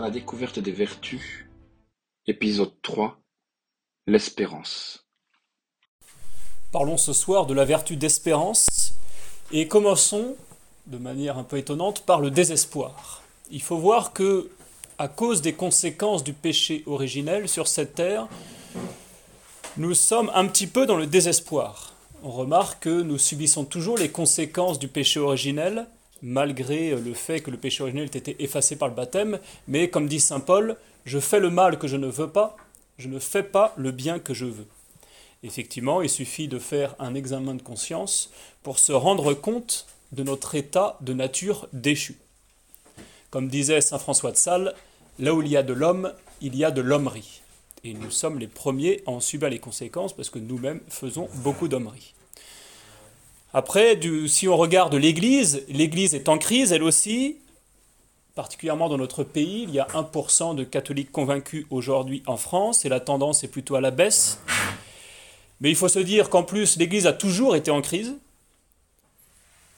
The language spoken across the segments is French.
la découverte des vertus, épisode 3, l'espérance. Parlons ce soir de la vertu d'espérance et commençons, de manière un peu étonnante, par le désespoir. Il faut voir que, à cause des conséquences du péché originel sur cette terre, nous sommes un petit peu dans le désespoir. On remarque que nous subissons toujours les conséquences du péché originel, malgré le fait que le péché originel ait été effacé par le baptême, mais comme dit Saint Paul, je fais le mal que je ne veux pas, je ne fais pas le bien que je veux. Effectivement, il suffit de faire un examen de conscience pour se rendre compte de notre état de nature déchue. Comme disait Saint François de Sales, là où il y a de l'homme, il y a de l'hommerie. Et nous sommes les premiers à en subir les conséquences parce que nous-mêmes faisons beaucoup d'hommerie. Après, si on regarde l'Église, l'Église est en crise, elle aussi, particulièrement dans notre pays. Il y a 1% de catholiques convaincus aujourd'hui en France et la tendance est plutôt à la baisse. Mais il faut se dire qu'en plus, l'Église a toujours été en crise,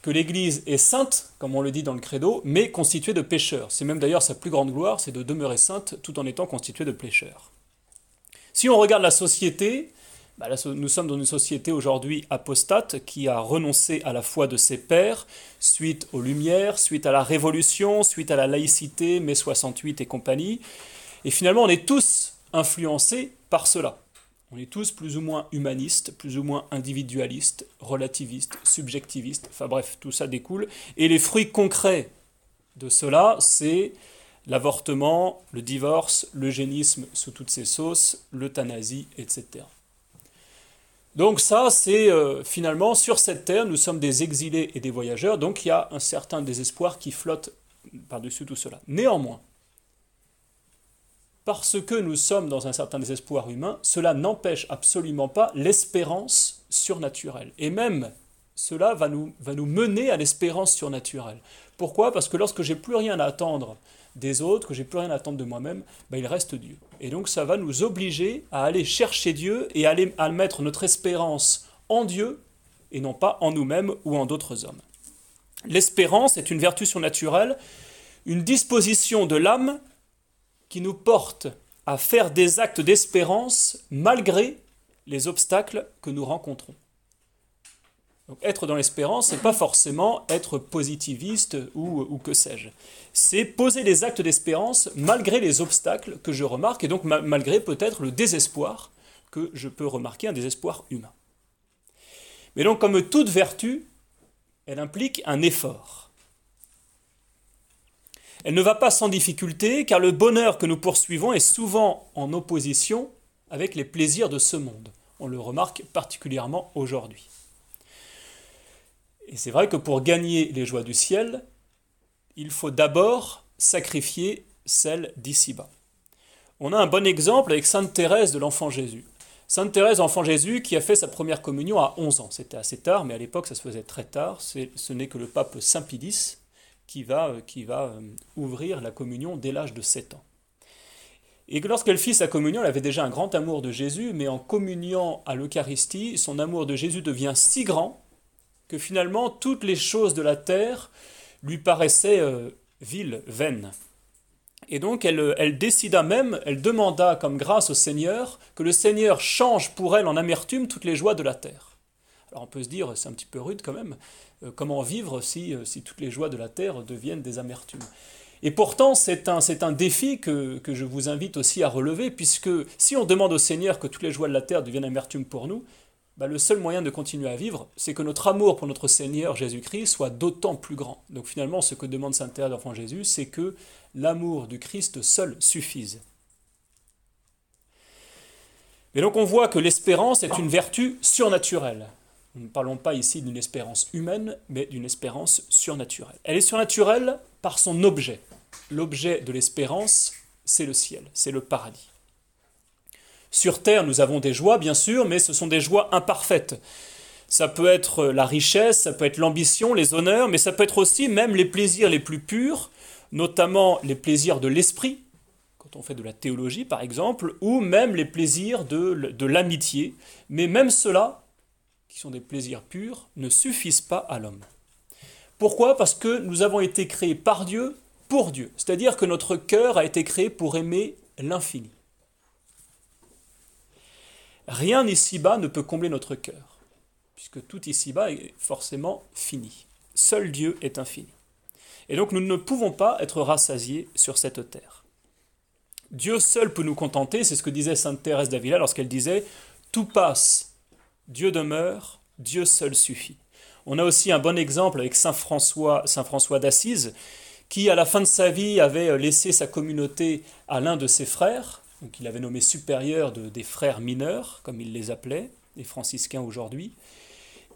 que l'Église est sainte, comme on le dit dans le credo, mais constituée de pécheurs. C'est même d'ailleurs sa plus grande gloire, c'est de demeurer sainte tout en étant constituée de pécheurs. Si on regarde la société, bah, nous sommes dans une société aujourd'hui apostate qui a renoncé à la foi de ses pères suite aux Lumières, suite à la Révolution, suite à la laïcité, mai 68 et compagnie. Et finalement, on est tous influencés par cela. On est tous plus ou moins humanistes, plus ou moins individualistes, relativistes, subjectivistes, enfin bref, tout ça découle. Et les fruits concrets de cela, c'est l'avortement, le divorce, l'eugénisme sous toutes ses sauces, l'euthanasie, etc. Donc ça, c'est euh, finalement sur cette terre, nous sommes des exilés et des voyageurs, donc il y a un certain désespoir qui flotte par-dessus tout cela. Néanmoins, parce que nous sommes dans un certain désespoir humain, cela n'empêche absolument pas l'espérance surnaturelle. Et même cela va nous, va nous mener à l'espérance surnaturelle. Pourquoi? Parce que lorsque j'ai plus rien à attendre des autres, que j'ai plus rien à attendre de moi-même, ben il reste Dieu. Et donc ça va nous obliger à aller chercher Dieu et à, aller, à mettre notre espérance en Dieu et non pas en nous-mêmes ou en d'autres hommes. L'espérance est une vertu surnaturelle, une disposition de l'âme qui nous porte à faire des actes d'espérance malgré les obstacles que nous rencontrons être dans l'espérance, c'est pas forcément être positiviste ou, ou que sais-je. C'est poser des actes d'espérance malgré les obstacles que je remarque et donc malgré peut-être le désespoir que je peux remarquer, un désespoir humain. Mais donc, comme toute vertu, elle implique un effort. Elle ne va pas sans difficulté, car le bonheur que nous poursuivons est souvent en opposition avec les plaisirs de ce monde. On le remarque particulièrement aujourd'hui. Et c'est vrai que pour gagner les joies du ciel, il faut d'abord sacrifier celles d'ici-bas. On a un bon exemple avec Sainte Thérèse de l'Enfant Jésus. Sainte Thérèse l'Enfant Jésus qui a fait sa première communion à 11 ans. C'était assez tard, mais à l'époque ça se faisait très tard. Ce n'est que le pape Saint Pidis qui va, euh, qui va euh, ouvrir la communion dès l'âge de 7 ans. Et que lorsqu'elle fit sa communion, elle avait déjà un grand amour de Jésus, mais en communiant à l'Eucharistie, son amour de Jésus devient si grand que finalement toutes les choses de la terre lui paraissaient euh, viles, vaines. Et donc elle, elle, décida même, elle demanda comme grâce au Seigneur que le Seigneur change pour elle en amertume toutes les joies de la terre. Alors on peut se dire, c'est un petit peu rude quand même, euh, comment vivre si, euh, si, toutes les joies de la terre deviennent des amertumes Et pourtant c'est un, un défi que, que je vous invite aussi à relever, puisque si on demande au Seigneur que toutes les joies de la terre deviennent amertumes pour nous, bah, le seul moyen de continuer à vivre, c'est que notre amour pour notre Seigneur Jésus-Christ soit d'autant plus grand. Donc finalement, ce que demande Sainte Thérèse d'Enfant Jésus, c'est que l'amour du Christ seul suffise. Et donc on voit que l'espérance est une vertu surnaturelle. Nous ne parlons pas ici d'une espérance humaine, mais d'une espérance surnaturelle. Elle est surnaturelle par son objet. L'objet de l'espérance, c'est le ciel, c'est le paradis. Sur Terre, nous avons des joies, bien sûr, mais ce sont des joies imparfaites. Ça peut être la richesse, ça peut être l'ambition, les honneurs, mais ça peut être aussi même les plaisirs les plus purs, notamment les plaisirs de l'esprit, quand on fait de la théologie par exemple, ou même les plaisirs de, l'amitié. Mais même ceux-là, qui sont des plaisirs purs, ne suffisent pas à l'homme. Pourquoi? Parce que nous avons été créés par Dieu pour Dieu. C'est-à-dire que notre cœur a été créé pour aimer l'infini. Rien ici-bas ne peut combler notre cœur, puisque tout ici-bas est forcément fini. Seul Dieu est infini. Et donc nous ne pouvons pas être rassasiés sur cette terre. Dieu seul peut nous contenter, c'est ce que disait Sainte Thérèse d'Avila lorsqu'elle disait Tout passe, Dieu demeure, Dieu seul suffit. On a aussi un bon exemple avec Saint François, Saint François d'Assise, qui à la fin de sa vie avait laissé sa communauté à l'un de ses frères, qu'il avait nommé supérieur des frères mineurs, comme il les appelait, les franciscains aujourd'hui.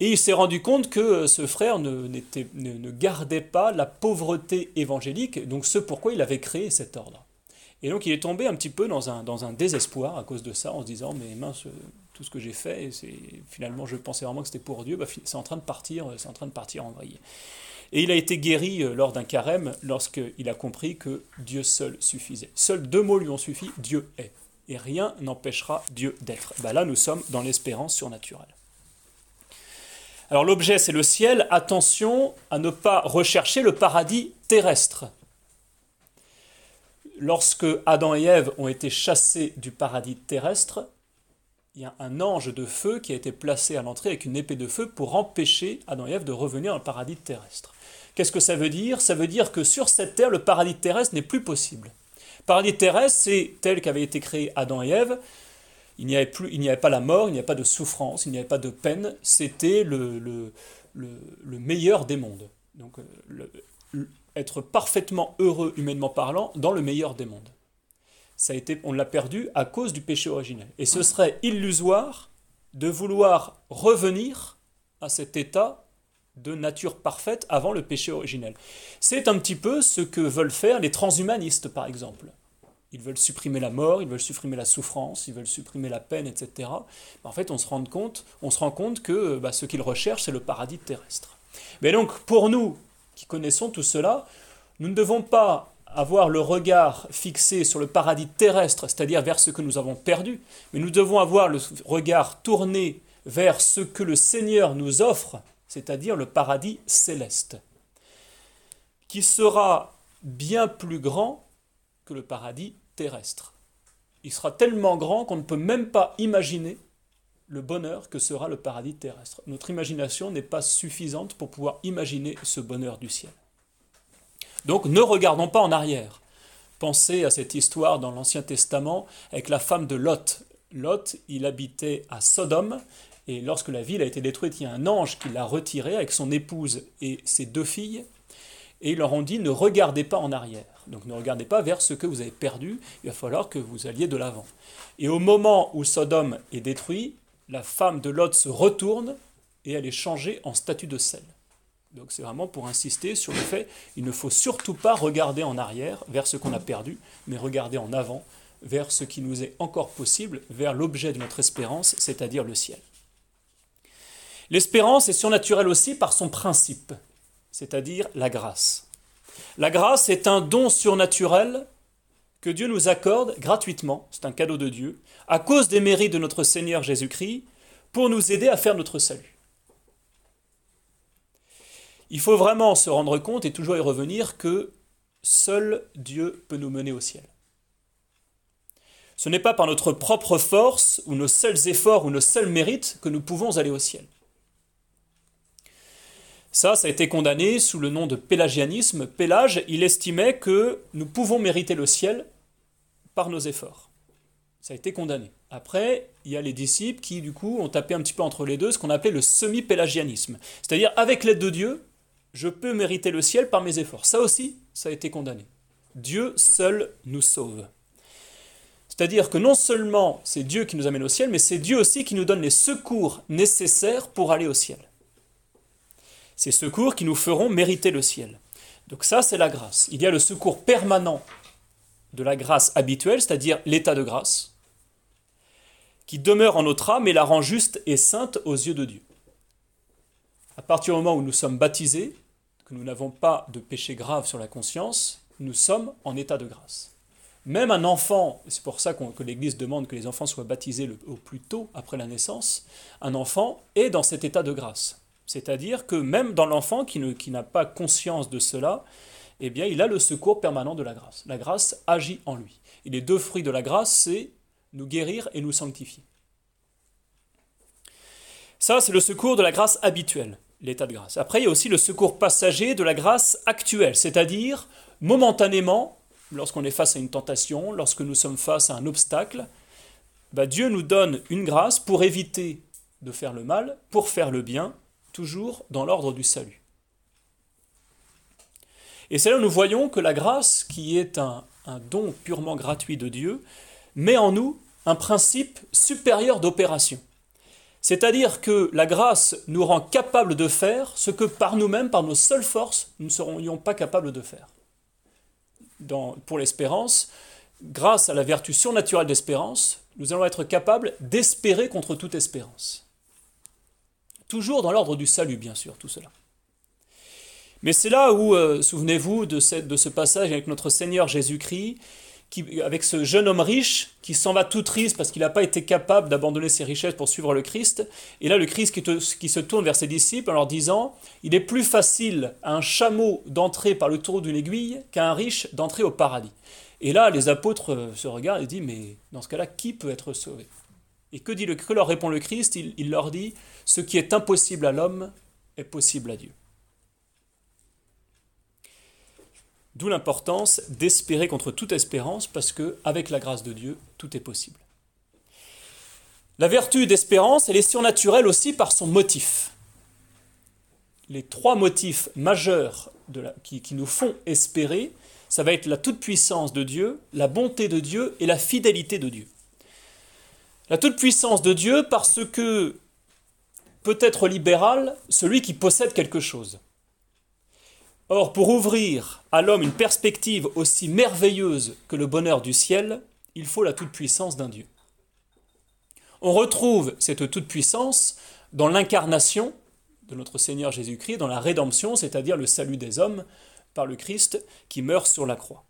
Et il s'est rendu compte que ce frère ne, gardait pas la pauvreté évangélique, donc ce pourquoi il avait créé cet ordre. Et donc il est tombé un petit peu dans un, désespoir à cause de ça, en se disant, mais mince, tout ce que j'ai fait, c'est finalement je pensais vraiment que c'était pour Dieu, bah, c'est en train de partir, c'est en train de partir en vrille. Et il a été guéri euh, lors d'un carême lorsqu'il a compris que Dieu seul suffisait. Seuls deux mots lui ont suffi, Dieu est. Et rien n'empêchera Dieu d'être. Bah là, nous sommes dans l'espérance surnaturelle. Alors l'objet, c'est le ciel. Attention à ne pas rechercher le paradis terrestre. Lorsque Adam et Ève ont été chassés du paradis terrestre, il y a un ange de feu qui a été placé à l'entrée avec une épée de feu pour empêcher Adam et Ève de revenir dans le paradis terrestre. Qu'est-ce que ça veut dire? Ça veut dire que sur cette terre, le paradis terrestre n'est plus possible. Le paradis terrestre, c'est tel qu'avait été créé Adam et Ève, il n'y avait, plus, il n'y avait pas la mort, il n'y avait pas de souffrance, il n'y avait pas de peine. C'était le, le, le, meilleur des mondes. Donc, euh, être parfaitement heureux, humainement parlant, dans le meilleur des mondes. Ça a été, on l'a perdu à cause du péché originel. Et ce serait illusoire de vouloir revenir à cet état de nature parfaite avant le péché originel. C'est un petit peu ce que veulent faire les transhumanistes, par exemple. Ils veulent supprimer la mort, ils veulent supprimer la souffrance, ils veulent supprimer la peine, etc. En fait, on se rend compte, on se rend compte que bah, ce qu'ils recherchent, c'est le paradis terrestre. Mais donc, pour nous qui connaissons tout cela, nous ne devons pas avoir le regard fixé sur le paradis terrestre, c'est-à-dire vers ce que nous avons perdu, mais nous devons avoir le regard tourné vers ce que le Seigneur nous offre, c'est-à-dire le paradis céleste, qui sera bien plus grand que le paradis terrestre. Il sera tellement grand qu'on ne peut même pas imaginer le bonheur que sera le paradis terrestre. Notre imagination n'est pas suffisante pour pouvoir imaginer ce bonheur du ciel. Donc ne regardons pas en arrière. Pensez à cette histoire dans l'Ancien Testament avec la femme de Lot. Lot, il habitait à Sodome, et lorsque la ville a été détruite, il y a un ange qui l'a retiré avec son épouse et ses deux filles, et ils leur ont dit ne regardez pas en arrière. Donc ne regardez pas vers ce que vous avez perdu, il va falloir que vous alliez de l'avant. Et au moment où Sodome est détruit, la femme de Lot se retourne et elle est changée en statue de sel. Donc c'est vraiment pour insister sur le fait il ne faut surtout pas regarder en arrière vers ce qu'on a perdu, mais regarder en avant vers ce qui nous est encore possible, vers l'objet de notre espérance, c'est-à-dire le ciel. L'espérance est surnaturelle aussi par son principe, c'est-à-dire la grâce. La grâce est un don surnaturel que Dieu nous accorde gratuitement, c'est un cadeau de Dieu, à cause des mérites de notre Seigneur Jésus-Christ, pour nous aider à faire notre salut. Il faut vraiment se rendre compte et toujours y revenir que seul Dieu peut nous mener au ciel. Ce n'est pas par notre propre force ou nos seuls efforts ou nos seuls mérites que nous pouvons aller au ciel. Ça, ça a été condamné sous le nom de pélagianisme. Pélage, il estimait que nous pouvons mériter le ciel par nos efforts. Ça a été condamné. Après, il y a les disciples qui, du coup, ont tapé un petit peu entre les deux ce qu'on appelait le semi-pélagianisme. C'est-à-dire, avec l'aide de Dieu, je peux mériter le ciel par mes efforts. Ça aussi, ça a été condamné. Dieu seul nous sauve. C'est-à-dire que non seulement c'est Dieu qui nous amène au ciel, mais c'est Dieu aussi qui nous donne les secours nécessaires pour aller au ciel ces secours qui nous feront mériter le ciel. Donc ça, c'est la grâce. Il y a le secours permanent de la grâce habituelle, c'est-à-dire l'état de grâce, qui demeure en notre âme et la rend juste et sainte aux yeux de Dieu. À partir du moment où nous sommes baptisés, que nous n'avons pas de péché grave sur la conscience, nous sommes en état de grâce. Même un enfant, c'est pour ça que l'Église demande que les enfants soient baptisés au plus tôt après la naissance, un enfant est dans cet état de grâce. C'est-à-dire que même dans l'enfant qui, n'a pas conscience de cela, eh bien, il a le secours permanent de la grâce. La grâce agit en lui. Et les deux fruits de la grâce, c'est nous guérir et nous sanctifier. Ça, c'est le secours de la grâce habituelle, l'état de grâce. Après, il y a aussi le secours passager de la grâce actuelle, c'est-à-dire momentanément, lorsqu'on est face à une tentation, lorsque nous sommes face à un obstacle, bah, Dieu nous donne une grâce pour éviter de faire le mal, pour faire le bien, toujours dans l'ordre du salut. Et c'est là où nous voyons que la grâce, qui est un, don purement gratuit de Dieu, met en nous un principe supérieur d'opération. C'est-à-dire que la grâce nous rend capables de faire ce que par nous-mêmes, par nos seules forces, nous ne serions pas capables de faire. Pour l'espérance, grâce à la vertu surnaturelle d'espérance, nous allons être capables d'espérer contre toute espérance. Toujours dans l'ordre du salut, bien sûr, tout cela. Mais c'est là où, euh, souvenez-vous de, ce passage avec notre Seigneur Jésus-Christ, avec ce jeune homme riche qui s'en va tout triste parce qu'il n'a pas été capable d'abandonner ses richesses pour suivre le Christ. Et là, le Christ qui, qui, se tourne vers ses disciples en leur disant Il est plus facile à un chameau d'entrer par le tour d'une aiguille qu'à un riche d'entrer au paradis. Et là, les apôtres euh, se regardent et disent Mais dans ce cas-là, qui peut être sauvé? Et que, dit le, que leur répond le Christ il, leur dit Ce qui est impossible à l'homme est possible à Dieu. D'où l'importance d'espérer contre toute espérance, parce que, avec la grâce de Dieu, tout est possible. La vertu d'espérance, elle est surnaturelle aussi par son motif. Les trois motifs majeurs qui nous font espérer, ça va être la toute-puissance de Dieu, la bonté de Dieu et la fidélité de Dieu. La toute-puissance de Dieu parce que peut être libéral celui qui possède quelque chose. Or, pour ouvrir à l'homme une perspective aussi merveilleuse que le bonheur du ciel, il faut la toute-puissance d'un Dieu. On retrouve cette toute-puissance dans l'incarnation de notre Seigneur Jésus-Christ, dans la rédemption, c'est-à-dire le salut des hommes par le Christ qui meurt sur la croix.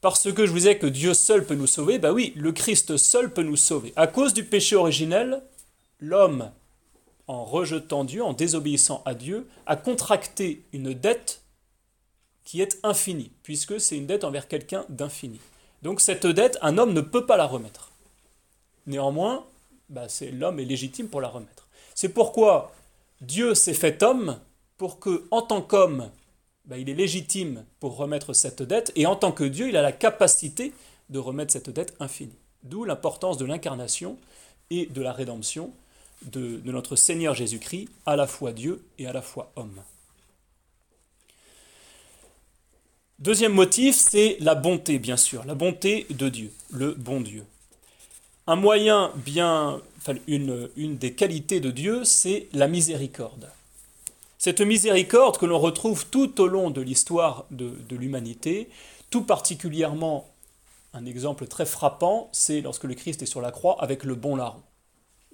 Parce que je vous disais que Dieu seul peut nous sauver, bah oui, le Christ seul peut nous sauver. À cause du péché originel, l'homme en rejetant Dieu, en désobéissant à Dieu, a contracté une dette qui est infinie, puisque c'est une dette envers quelqu'un d'infini. Donc cette dette, un homme ne peut pas la remettre. Néanmoins, bah, l'homme est légitime pour la remettre. C'est pourquoi Dieu s'est fait homme pour que, en tant qu'homme, bah, il est légitime pour remettre cette dette, et en tant que Dieu, il a la capacité de remettre cette dette infinie. D'où l'importance de l'incarnation et de la rédemption, de, notre Seigneur Jésus-Christ, à la fois Dieu et à la fois homme. Deuxième motif, c'est la bonté, bien sûr, la bonté de Dieu, le bon Dieu. Un moyen bien, une, une des qualités de Dieu, c'est la miséricorde. Cette miséricorde que l'on retrouve tout au long de l'histoire de, l'humanité, tout particulièrement un exemple très frappant, c'est lorsque le Christ est sur la croix avec le bon larron.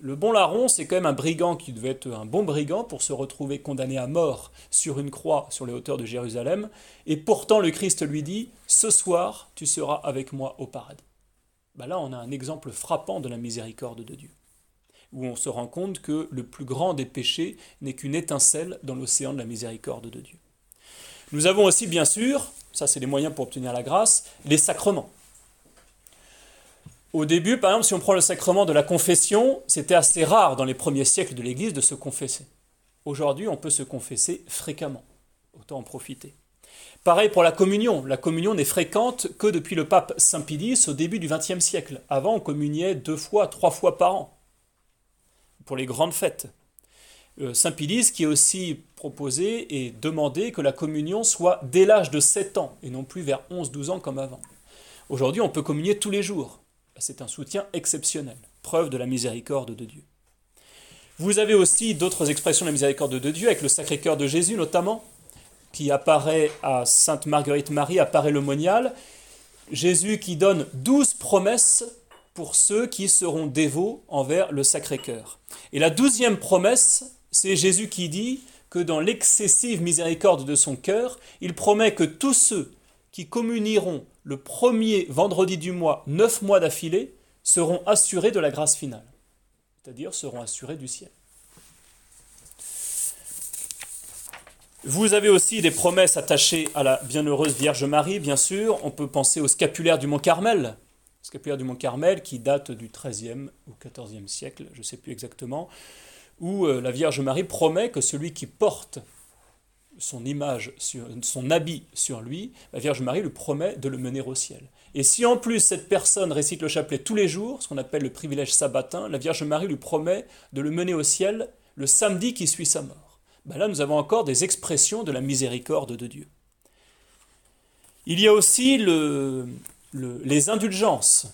Le bon larron, c'est quand même un brigand qui devait être un bon brigand pour se retrouver condamné à mort sur une croix sur les hauteurs de Jérusalem. Et pourtant, le Christ lui dit Ce soir, tu seras avec moi au paradis. Ben là, on a un exemple frappant de la miséricorde de Dieu, où on se rend compte que le plus grand des péchés n'est qu'une étincelle dans l'océan de la miséricorde de Dieu. Nous avons aussi, bien sûr, ça c'est les moyens pour obtenir la grâce, les sacrements. Au début, par exemple, si on prend le sacrement de la confession, c'était assez rare dans les premiers siècles de l'Église de se confesser. Aujourd'hui, on peut se confesser fréquemment. Autant en profiter. Pareil pour la communion. La communion n'est fréquente que depuis le pape Saint Pidis au début du XXe siècle. Avant, on communiait deux fois, trois fois par an pour les grandes fêtes. Euh, Saint Pidis qui a aussi proposé et demandé que la communion soit dès l'âge de 7 ans et non plus vers 11-12 ans comme avant. Aujourd'hui, on peut communier tous les jours c'est un soutien exceptionnel, preuve de la miséricorde de Dieu. Vous avez aussi d'autres expressions de la miséricorde de Dieu, avec le Sacré-Cœur de Jésus notamment, qui apparaît à Sainte Marguerite Marie, apparaît le monial. Jésus qui donne douze promesses pour ceux qui seront dévots envers le Sacré-Cœur. Et la douzième promesse, c'est Jésus qui dit que dans l'excessive miséricorde de son cœur, il promet que tous ceux qui communieront le premier vendredi du mois, neuf mois d'affilée, seront assurés de la grâce finale, c'est-à-dire seront assurés du ciel. Vous avez aussi des promesses attachées à la bienheureuse Vierge Marie, bien sûr. On peut penser au scapulaire du Mont Carmel, scapulaire du Mont Carmel qui date du XIIIe ou XIVe siècle, je ne sais plus exactement, où euh, la Vierge Marie promet que celui qui porte son image, son habit sur lui, la Vierge Marie lui promet de le mener au ciel. Et si en plus cette personne récite le chapelet tous les jours, ce qu'on appelle le privilège sabbatin, la Vierge Marie lui promet de le mener au ciel le samedi qui suit sa mort ben là nous avons encore des expressions de la miséricorde de Dieu. Il y a aussi les indulgences.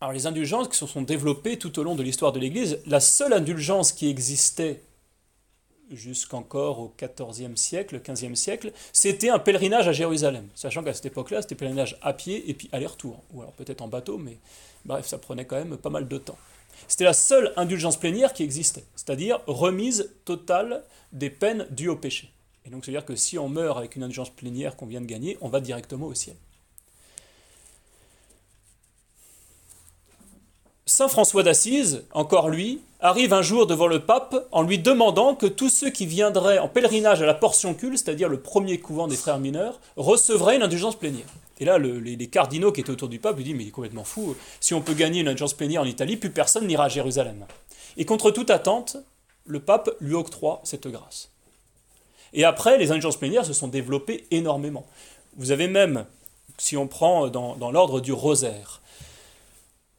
Alors les indulgences qui se sont développées tout au long de l'histoire de l'Église, la seule indulgence qui existait jusqu'encore au XIVe siècle, XVe siècle, c'était un pèlerinage à Jérusalem. Sachant qu'à cette époque-là, c'était pèlerinage à pied et puis aller-retour. Ou alors peut-être en bateau, mais bref, ça prenait quand même pas mal de temps. C'était la seule indulgence plénière qui existait, c'est-à-dire remise totale des peines dues au péché. Et donc, c'est-à-dire que si on meurt avec une indulgence plénière qu'on vient de gagner, on va directement au ciel. Saint François d'Assise, encore lui, arrive un jour devant le pape en lui demandant que tous ceux qui viendraient en pèlerinage à la portion cul, c'est-à-dire le premier couvent des frères mineurs, recevraient une indulgence plénière. Et là, les, cardinaux qui étaient autour du pape lui disent Mais il est complètement fou, si on peut gagner une indulgence plénière en Italie, plus personne n'ira à Jérusalem. Et contre toute attente, le pape lui octroie cette grâce. Et après, les indulgences plénières se sont développées énormément. Vous avez même, si on prend dans, l'ordre du rosaire,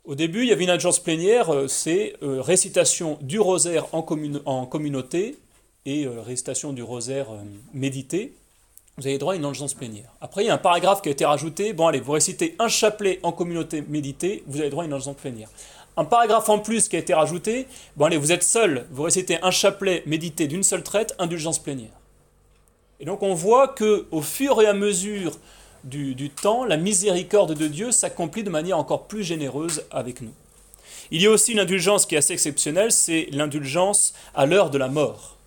au début, il y avait une indulgence plénière, euh, c'est euh, récitation du rosaire en, communauté et euh, récitation du rosaire médité. Vous avez droit à une indulgence plénière. Après, il y a un paragraphe qui a été rajouté. Bon, allez, vous récitez un chapelet en communauté médité, vous avez droit à une indulgence plénière un paragraphe en plus qui a été rajouté. Bon, allez, vous êtes seul, vous récitez un chapelet médité d'une seule traite, indulgence plénière. Et donc on voit que au fur et à mesure du, temps, la miséricorde de Dieu s'accomplit de manière encore plus généreuse avec nous. Il y a aussi une indulgence qui est assez exceptionnelle, c'est l'indulgence à l'heure de la mort.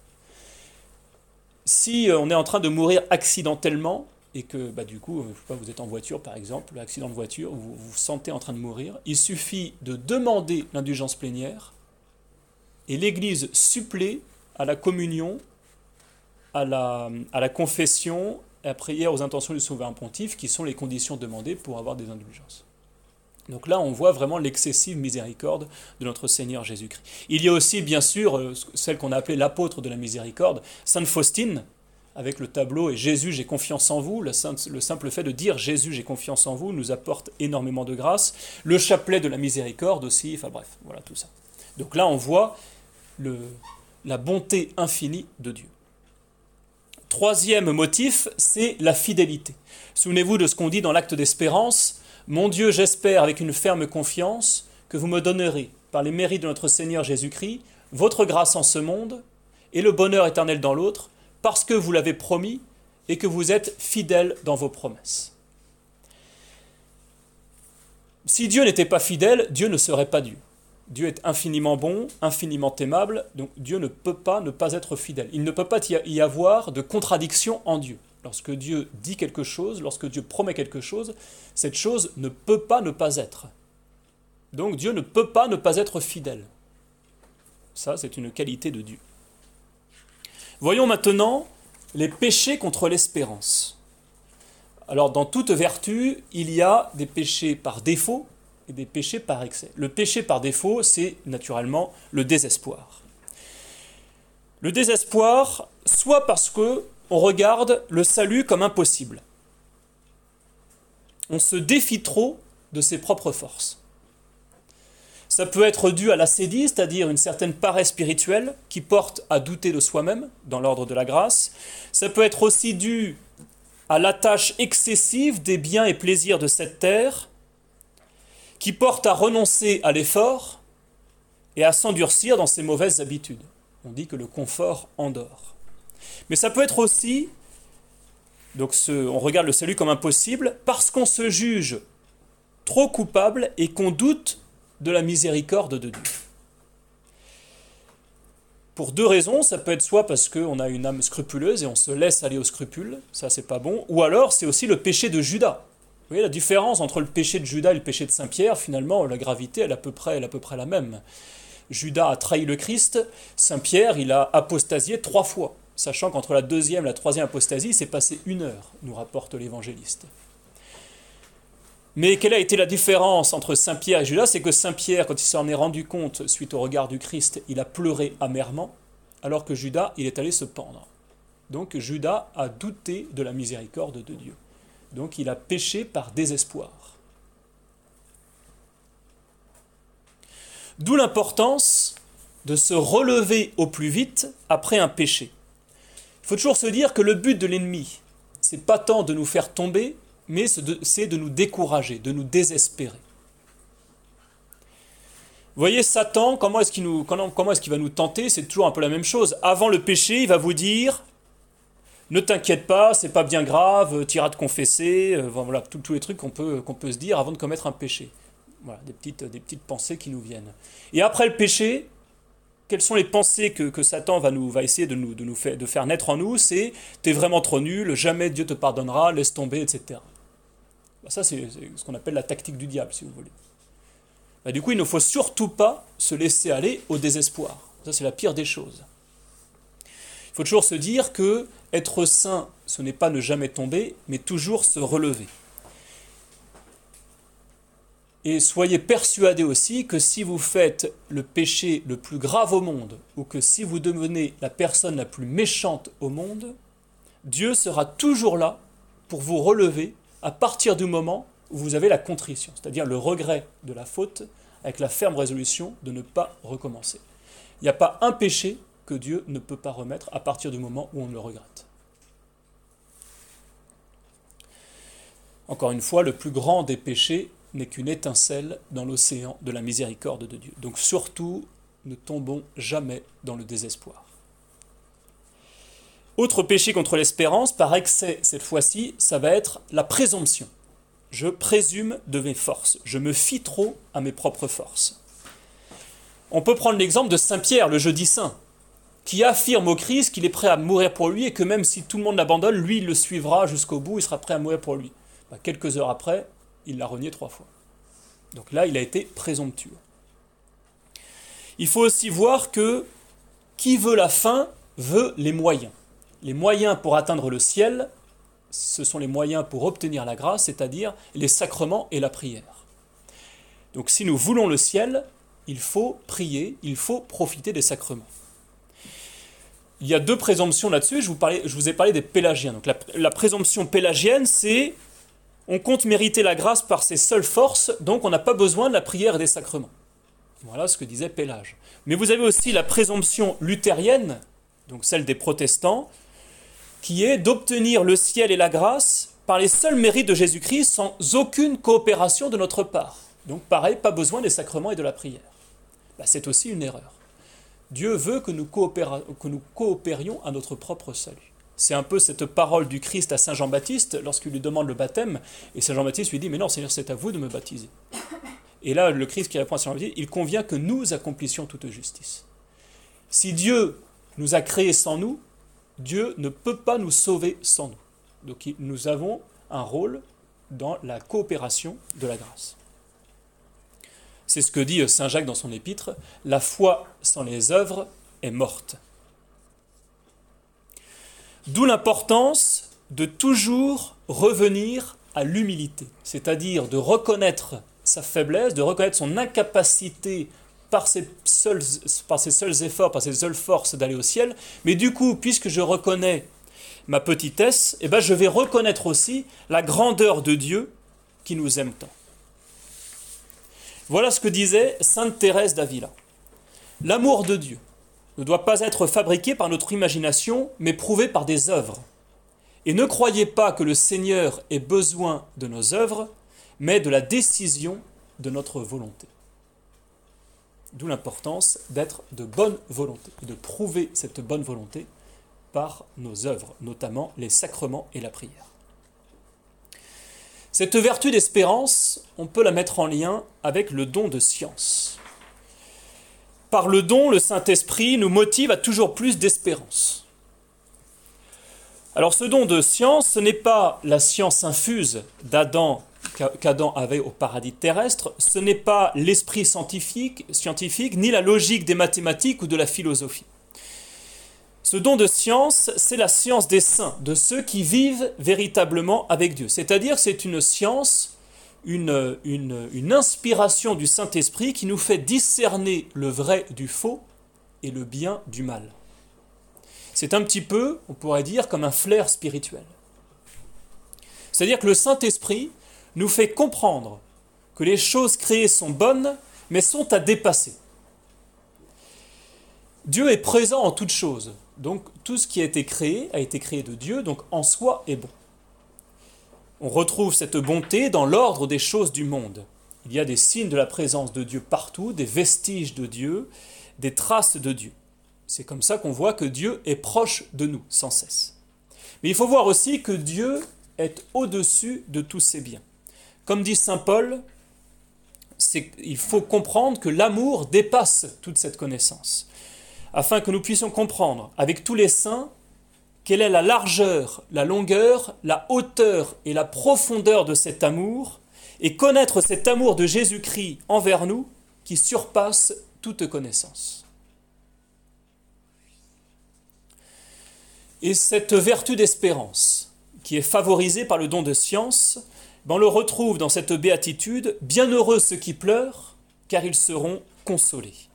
Si euh, on est en train de mourir accidentellement, et que bah, du coup, vous êtes en voiture par exemple, accident de voiture, vous vous sentez en train de mourir, il suffit de demander l'indulgence plénière et l'Église supplée à la communion, à la, à la confession, la prière aux intentions du souverain pontife, qui sont les conditions demandées pour avoir des indulgences. Donc là, on voit vraiment l'excessive miséricorde de notre Seigneur Jésus-Christ. Il y a aussi, bien sûr, euh, celle qu'on a appelée l'apôtre de la miséricorde, Sainte Faustine, avec le tableau et Jésus, j'ai confiance en vous. Le, simple fait de dire Jésus, j'ai confiance en vous nous apporte énormément de grâce. Le chapelet de la miséricorde aussi, enfin bref, voilà tout ça. Donc là, on voit la bonté infinie de Dieu. Troisième motif, c'est la fidélité. Souvenez-vous de ce qu'on dit dans l'acte d'espérance. Mon Dieu, j'espère avec une ferme confiance que vous me donnerez, par les mérites de notre Seigneur Jésus-Christ, votre grâce en ce monde et le bonheur éternel dans l'autre, parce que vous l'avez promis et que vous êtes fidèle dans vos promesses. Si Dieu n'était pas fidèle, Dieu ne serait pas Dieu. Dieu est infiniment bon, infiniment aimable, donc Dieu ne peut pas ne pas être fidèle. Il ne peut pas y avoir de contradiction en Dieu. Lorsque Dieu dit quelque chose, lorsque Dieu promet quelque chose, cette chose ne peut pas ne pas être. Donc Dieu ne peut pas ne pas être fidèle. Ça, c'est une qualité de Dieu. Voyons maintenant les péchés contre l'espérance. Alors dans toute vertu, il y a des péchés par défaut et des péchés par excès. Le péché par défaut, c'est naturellement le désespoir. Le désespoir, soit parce que on regarde le salut comme impossible. On se défie trop de ses propres forces. Ça peut être dû à l'assédie, c'est-à-dire une certaine paresse spirituelle qui porte à douter de soi-même dans l'ordre de la grâce. Ça peut être aussi dû à l'attache excessive des biens et plaisirs de cette terre qui porte à renoncer à l'effort et à s'endurcir dans ses mauvaises habitudes. On dit que le confort endort. Mais ça peut être aussi, donc on regarde le salut comme impossible, parce qu'on se juge trop coupable et qu'on doute de la miséricorde de Dieu. Pour deux raisons, ça peut être soit parce qu'on a une âme scrupuleuse et on se laisse aller au scrupule, ça c'est pas bon, ou alors c'est aussi le péché de Judas. Vous voyez la différence entre le péché de Judas et le péché de Saint-Pierre, finalement la gravité elle est à peu près, est la même. Judas a trahi le Christ, Saint-Pierre il a apostasié trois fois. sachant qu'entre la deuxième et la troisième apostasie, c'est passé une heure, nous rapporte l'évangéliste. Mais quelle a été la différence entre Saint Pierre et Judas? C'est que Saint Pierre, quand il s'en est rendu compte suite au regard du Christ, il a pleuré amèrement, alors que Judas, il est allé se pendre. Donc Judas a douté de la miséricorde de Dieu. Donc il a péché par désespoir. D'où l'importance de se relever au plus vite après un péché. Il faut toujours se dire que le but de l'ennemi, c'est pas tant de nous faire tomber, mais c'est de nous décourager, de nous désespérer. Vous voyez, Satan, comment est-ce qu'il va nous tenter? C'est toujours un peu la même chose. Avant le péché, il va vous dire ne t'inquiète pas, c'est pas bien grave, tu iras te confesser, euh, voilà, tous les trucs qu'on peut, qu'on peut se dire avant de commettre un péché. Voilà, des petites, des petites pensées qui nous viennent. Et après le péché, quelles sont les pensées que, Satan va, nous, va essayer de, nous, de, nous faire, de faire naître en nous? C'est t'es vraiment trop nul, jamais Dieu te pardonnera, laisse tomber, etc. Bah, ça, c'est ce qu'on appelle la tactique du diable, si vous voulez. Bah, du coup, il ne faut surtout pas se laisser aller au désespoir. Ça, c'est la pire des choses. Faut toujours se dire que être saint, ce n'est pas ne jamais tomber, mais toujours se relever. Et soyez persuadés aussi que si vous faites le péché le plus grave au monde, ou que si vous devenez la personne la plus méchante au monde, Dieu sera toujours là pour vous relever à partir du moment où vous avez la contrition, c'est-à-dire le regret de la faute, avec la ferme résolution de ne pas recommencer. Il n'y a pas un péché que Dieu ne peut pas remettre à partir du moment où on le regrette. Encore une fois, le plus grand des péchés n'est qu'une étincelle dans l'océan de la miséricorde de Dieu. Donc surtout, ne tombons jamais dans le désespoir. Autre péché contre l'espérance, par excès cette fois-ci, ça va être la présomption. Je présume de mes forces, je me fie trop à mes propres forces. On peut prendre l'exemple de Saint Pierre, le jeudi saint, qui affirme au Christ qu'il est prêt à mourir pour lui et que même si tout le monde l'abandonne, lui, il le suivra jusqu'au bout, il sera prêt à mourir pour lui. Bah, quelques heures après, il l'a renié trois fois. Donc là, il a été présomptueux. Il faut aussi voir que qui veut la fin veut les moyens les moyens pour atteindre le ciel, ce sont les moyens pour obtenir la grâce, c'est-à-dire les sacrements et la prière. Donc si nous voulons le ciel, il faut prier, il faut profiter des sacrements. Il y a deux présomptions là-dessus, je, je, vous ai parlé des pélagiens. Donc la, la présomption pélagienne, c'est on compte mériter la grâce par ses seules forces, donc on n'a pas besoin de la prière et des sacrements. Voilà ce que disait Pélage. Mais vous avez aussi la présomption luthérienne, donc celle des protestants, qui est d'obtenir le ciel et la grâce par les seuls mérites de Jésus-Christ sans aucune coopération de notre part. Donc pareil, pas besoin des sacrements et de la prière. Bah, c'est aussi une erreur. Dieu veut que nous, coopérions à notre propre salut. C'est un peu cette parole du Christ à Saint Jean-Baptiste lorsqu'il lui demande le baptême, et Saint Jean-Baptiste lui dit, mais non Seigneur, c'est à vous de me baptiser. Et là, le Christ qui répond à Saint Jean-Baptiste, il convient que nous accomplissions toute justice. Si Dieu nous a créés sans nous, Dieu ne peut pas nous sauver sans nous. Donc nous avons un rôle dans la coopération de la grâce. C'est ce que dit euh, Saint Jacques dans son épître, la foi sans les œuvres est morte. D'où l'importance de toujours revenir à l'humilité, c'est-à-dire de reconnaître sa faiblesse, de reconnaître son incapacité par ses, seuls, efforts, par ses seules forces d'aller au ciel. Mais du coup, puisque je reconnais ma petitesse, eh ben je vais reconnaître aussi la grandeur de Dieu qui nous aime tant. Voilà ce que disait Sainte Thérèse d'Avila. L'amour de Dieu ne doit pas être fabriqué par notre imagination, mais prouvé par des œuvres. Et ne croyez pas que le Seigneur ait besoin de nos œuvres, mais de la décision de notre volonté. D'où l'importance d'être de bonne volonté et de prouver cette bonne volonté par nos œuvres, notamment les sacrements et la prière. Cette vertu d'espérance, on peut la mettre en lien avec le don de science. Par le don, le Saint-Esprit nous motive à toujours plus d'espérance. Alors ce don de science, ce n'est pas la science infuse d'Adam qu'Adam avait au paradis terrestre, ce n'est pas l'esprit scientifique, scientifique, ni la logique des mathématiques ou de la philosophie. Ce don de science, c'est la science des saints, de ceux qui vivent véritablement avec Dieu. C'est-à-dire c'est une science, une, une, une inspiration du Saint-Esprit qui nous fait discerner le vrai du faux et le bien du mal. C'est un petit peu, on pourrait dire, comme un flair spirituel. C'est-à-dire que le Saint-Esprit nous fait comprendre que les choses créées sont bonnes, mais sont à dépasser. Dieu est présent en toutes choses. Donc tout ce qui a été créé a été créé de Dieu, donc en soi est bon. On retrouve cette bonté dans l'ordre des choses du monde. Il y a des signes de la présence de Dieu partout, des vestiges de Dieu, des traces de Dieu. C'est comme ça qu'on voit que Dieu est proche de nous sans cesse. Mais il faut voir aussi que Dieu est au-dessus de tous ses biens. Comme dit Saint Paul, il faut comprendre que l'amour dépasse toute cette connaissance, afin que nous puissions comprendre avec tous les saints quelle est la largeur, la longueur, la hauteur et la profondeur de cet amour, et connaître cet amour de Jésus-Christ envers nous qui surpasse toute connaissance. Et cette vertu d'espérance, qui est favorisée par le don de science, ben, on le retrouve dans cette béatitude Bienheureux ceux qui pleurent, car ils seront consolés.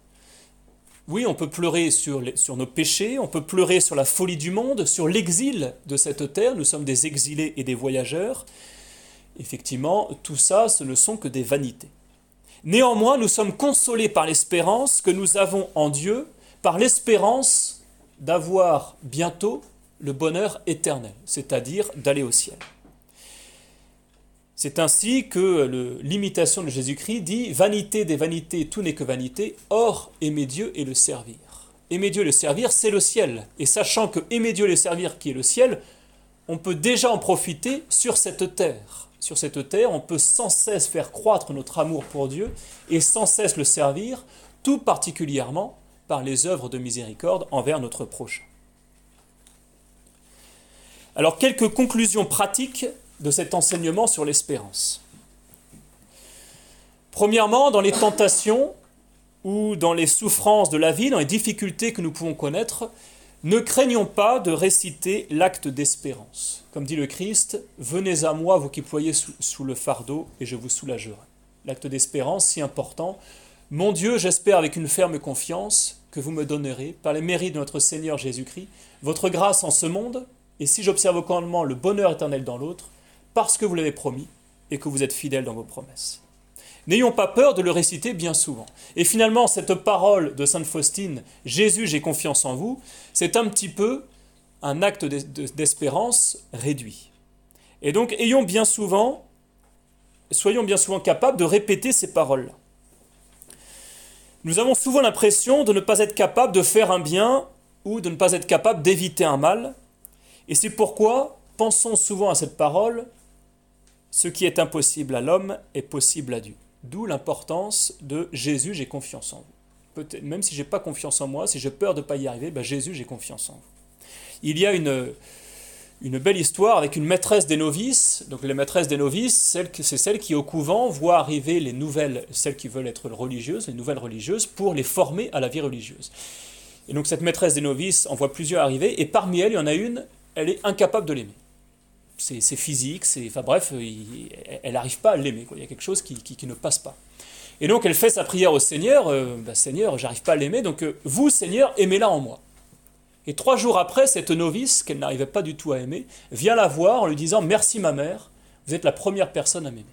Oui, on peut pleurer sur, sur, nos péchés, on peut pleurer sur la folie du monde, sur l'exil de cette terre, nous sommes des exilés et des voyageurs. Effectivement, tout ça, ce ne sont que des vanités. Néanmoins, nous sommes consolés par l'espérance que nous avons en Dieu, par l'espérance d'avoir bientôt le bonheur éternel, c'est-à-dire d'aller au ciel. C'est ainsi que l'imitation de Jésus-Christ dit Vanité des vanités, tout n'est que vanité, or aimer Dieu et le servir. Aimer Dieu et le servir, c'est le ciel. Et sachant que aimer Dieu et le servir, qui est le ciel, on peut déjà en profiter sur cette terre. Sur cette terre, on peut sans cesse faire croître notre amour pour Dieu et sans cesse le servir, tout particulièrement par les œuvres de miséricorde envers notre prochain. Alors, quelques conclusions pratiques de cet enseignement sur l'espérance. Premièrement, dans les tentations ou dans les souffrances de la vie, dans les difficultés que nous pouvons connaître, ne craignons pas de réciter l'acte d'espérance. Comme dit le Christ, venez à moi, vous qui ployez sous, le fardeau, et je vous soulagerai. L'acte d'espérance, si important. Mon Dieu, j'espère avec une ferme confiance que vous me donnerez, par les mérites de notre Seigneur Jésus-Christ, votre grâce en ce monde, et si j'observe au commandement le bonheur éternel dans l'autre, parce que vous l'avez promis et que vous êtes fidèle dans vos promesses. N'ayons pas peur de le réciter bien souvent. Et finalement, cette parole de Sainte Faustine, Jésus, j'ai confiance en vous, c'est un petit peu un acte d'espérance réduit. Et donc, ayons bien souvent, soyons bien souvent capables de répéter ces paroles-là. Nous avons souvent l'impression de ne pas être capable de faire un bien ou de ne pas être capable d'éviter un mal. Et c'est pourquoi pensons souvent à cette parole ce qui est impossible à l'homme est possible à Dieu. D'où l'importance de Jésus, j'ai confiance en vous. même si j'ai pas confiance en moi, si j'ai peur de ne pas y arriver, ben Jésus, j'ai confiance en vous. Il y a une, une belle histoire avec une maîtresse des novices. Donc les maîtresses des novices, c'est celles qui au couvent voient arriver les nouvelles, celles qui veulent être religieuses, les nouvelles religieuses, pour les former à la vie religieuse. Et donc cette maîtresse des novices en voit plusieurs arriver, et parmi elles, il y en a une, elle est incapable de l'aimer c'est physique, c'est, enfin bref, elle n'arrive pas à l'aimer. Il y a quelque chose qui, ne passe pas. Et donc elle fait sa prière au Seigneur, euh, bah, Seigneur, j'arrive pas à l'aimer, donc euh, vous, Seigneur, aimez-la en moi. Et trois jours après, cette novice, qu'elle n'arrivait pas du tout à aimer, vient la voir en lui disant, merci ma mère, vous êtes la première personne à m'aimer.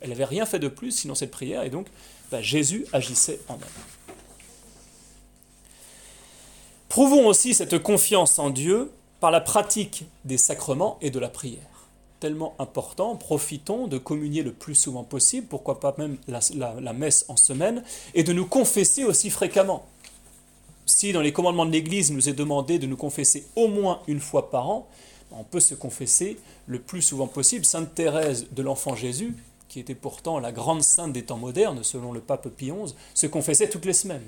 Elle n'avait rien fait de plus sinon cette prière, et donc bah, Jésus agissait en elle. Prouvons aussi cette confiance en Dieu par la pratique des sacrements et de la prière. Tellement important, profitons de communier le plus souvent possible, pourquoi pas même la, messe en semaine, et de nous confesser aussi fréquemment. Si dans les commandements de l'Église nous est demandé de nous confesser au moins une fois par an, on peut se confesser le plus souvent possible. Sainte Thérèse de l'Enfant Jésus, qui était pourtant la grande sainte des temps modernes, selon le pape Pie XI, se confessait toutes les semaines.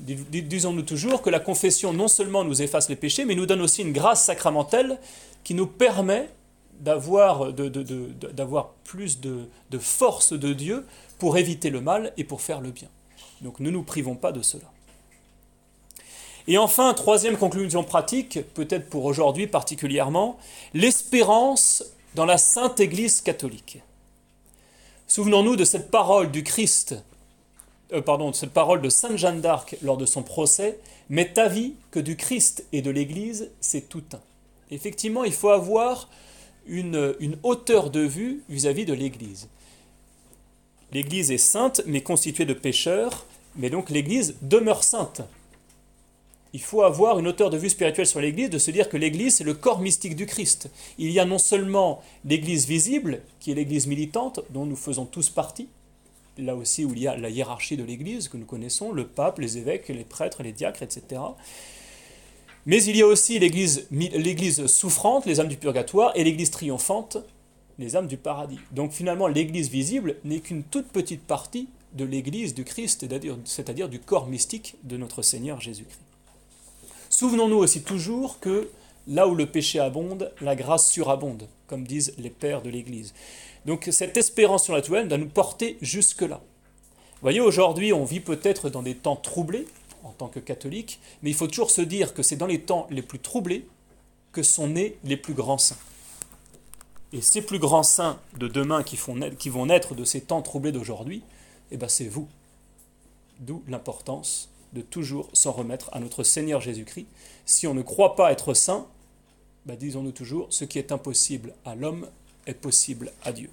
Disons-nous toujours que la confession non seulement nous efface les péchés, mais nous donne aussi une grâce sacramentelle qui nous permet d'avoir plus de, de force de Dieu pour éviter le mal et pour faire le bien. Donc ne nous privons pas de cela. Et enfin, troisième conclusion pratique, peut-être pour aujourd'hui particulièrement, l'espérance dans la Sainte Église catholique. Souvenons-nous de cette parole du Christ, euh, pardon, cette parole de Sainte Jeanne d'Arc lors de son procès, mais ta vie que du Christ et de l'Église, c'est tout un. Effectivement, il faut avoir une, une hauteur de vue vis-à-vis -vis de l'Église. L'Église est sainte, mais constituée de pécheurs, mais donc l'Église demeure sainte il faut avoir une hauteur de vue spirituelle sur l'Église, de se dire que l'Église, c'est le corps mystique du Christ. Il y a non seulement l'Église visible, qui est l'Église militante, dont nous faisons tous partie, là aussi où il y a la hiérarchie de l'Église que nous connaissons, le pape, les évêques, les prêtres, les diacres, etc. Mais il y a aussi l'Église souffrante, les âmes du purgatoire, et l'Église triomphante, les âmes du paradis. Donc finalement, l'Église visible n'est qu'une toute petite partie de l'Église du Christ, c'est-à-dire du corps mystique de notre Seigneur Jésus-Christ. Souvenons-nous aussi toujours que là où le péché abonde, la grâce surabonde, comme disent les pères de l'Église. Donc cette espérance sur la toile doit nous porter jusque-là. Voyez, aujourd'hui, on vit peut-être dans des temps troublés en tant que catholique, mais il faut toujours se dire que c'est dans les temps les plus troublés que sont nés les plus grands saints. Et ces plus grands saints de demain qui, vont naître de ces temps troublés d'aujourd'hui, eh ben c'est vous. D'où l'importance de toujours s'en remettre à notre Seigneur Jésus-Christ. Si on ne croit pas être saint, bah, disons-nous toujours, ce qui est impossible à l'homme est possible à Dieu.